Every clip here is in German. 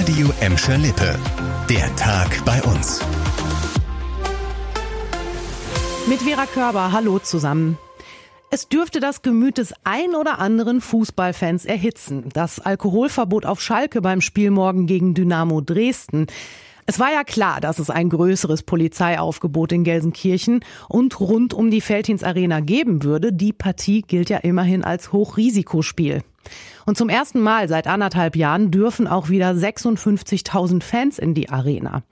Radio Emscher Lippe. Der Tag bei uns. Mit Vera Körber, hallo zusammen. Es dürfte das Gemüt des ein oder anderen Fußballfans erhitzen. Das Alkoholverbot auf Schalke beim Spiel morgen gegen Dynamo Dresden. Es war ja klar, dass es ein größeres Polizeiaufgebot in Gelsenkirchen und rund um die Feldhins Arena geben würde. Die Partie gilt ja immerhin als Hochrisikospiel. Und zum ersten Mal seit anderthalb Jahren dürfen auch wieder 56.000 Fans in die Arena.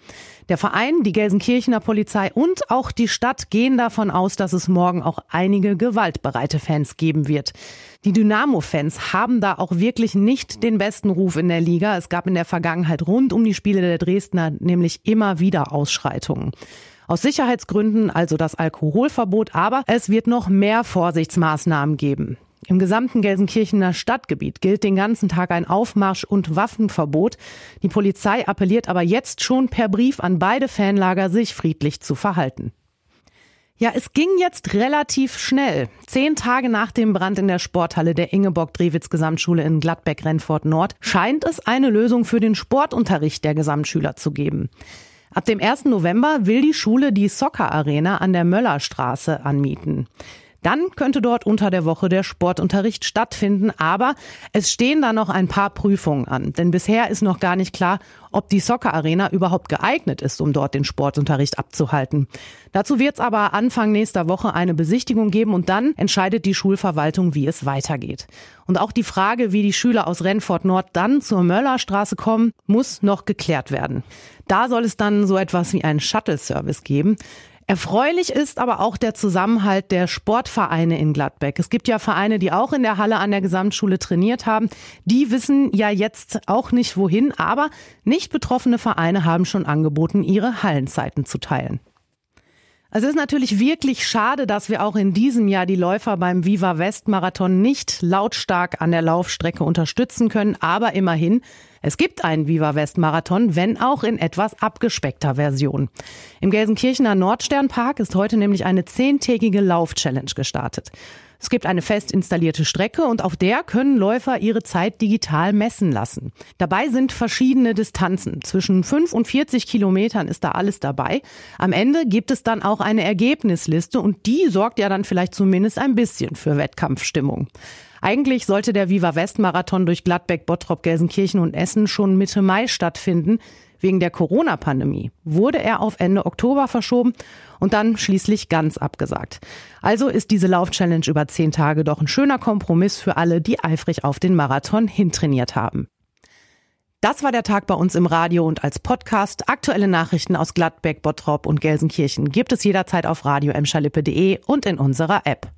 Der Verein, die Gelsenkirchener Polizei und auch die Stadt gehen davon aus, dass es morgen auch einige gewaltbereite Fans geben wird. Die Dynamo-Fans haben da auch wirklich nicht den besten Ruf in der Liga. Es gab in der Vergangenheit rund um die Spiele der Dresdner nämlich immer wieder Ausschreitungen. Aus Sicherheitsgründen also das Alkoholverbot, aber es wird noch mehr Vorsichtsmaßnahmen geben. Im gesamten Gelsenkirchener Stadtgebiet gilt den ganzen Tag ein Aufmarsch- und Waffenverbot. Die Polizei appelliert aber jetzt schon per Brief an beide Fanlager, sich friedlich zu verhalten. Ja, es ging jetzt relativ schnell. Zehn Tage nach dem Brand in der Sporthalle der Ingeborg-Drewitz Gesamtschule in Gladbeck-Renfort Nord scheint es eine Lösung für den Sportunterricht der Gesamtschüler zu geben. Ab dem 1. November will die Schule die Soccer Arena an der Möllerstraße anmieten. Dann könnte dort unter der Woche der Sportunterricht stattfinden, aber es stehen da noch ein paar Prüfungen an. Denn bisher ist noch gar nicht klar, ob die Soccer Arena überhaupt geeignet ist, um dort den Sportunterricht abzuhalten. Dazu wird es aber Anfang nächster Woche eine Besichtigung geben und dann entscheidet die Schulverwaltung, wie es weitergeht. Und auch die Frage, wie die Schüler aus Rennfort Nord dann zur Möllerstraße kommen, muss noch geklärt werden. Da soll es dann so etwas wie einen Shuttle-Service geben. Erfreulich ist aber auch der Zusammenhalt der Sportvereine in Gladbeck. Es gibt ja Vereine, die auch in der Halle an der Gesamtschule trainiert haben. Die wissen ja jetzt auch nicht wohin, aber nicht betroffene Vereine haben schon angeboten, ihre Hallenzeiten zu teilen. Also es ist natürlich wirklich schade, dass wir auch in diesem Jahr die Läufer beim Viva West Marathon nicht lautstark an der Laufstrecke unterstützen können, aber immerhin, es gibt einen Viva West Marathon, wenn auch in etwas abgespeckter Version. Im Gelsenkirchener Nordsternpark ist heute nämlich eine zehntägige Lauf-Challenge gestartet. Es gibt eine fest installierte Strecke und auf der können Läufer ihre Zeit digital messen lassen. Dabei sind verschiedene Distanzen. Zwischen 5 und 40 Kilometern ist da alles dabei. Am Ende gibt es dann auch eine Ergebnisliste und die sorgt ja dann vielleicht zumindest ein bisschen für Wettkampfstimmung. Eigentlich sollte der Viva West Marathon durch Gladbeck, Bottrop, Gelsenkirchen und Essen schon Mitte Mai stattfinden. Wegen der Corona-Pandemie wurde er auf Ende Oktober verschoben und dann schließlich ganz abgesagt. Also ist diese Lauf-Challenge über zehn Tage doch ein schöner Kompromiss für alle, die eifrig auf den Marathon hintrainiert haben. Das war der Tag bei uns im Radio und als Podcast. Aktuelle Nachrichten aus Gladbeck, Bottrop und Gelsenkirchen gibt es jederzeit auf radio und in unserer App.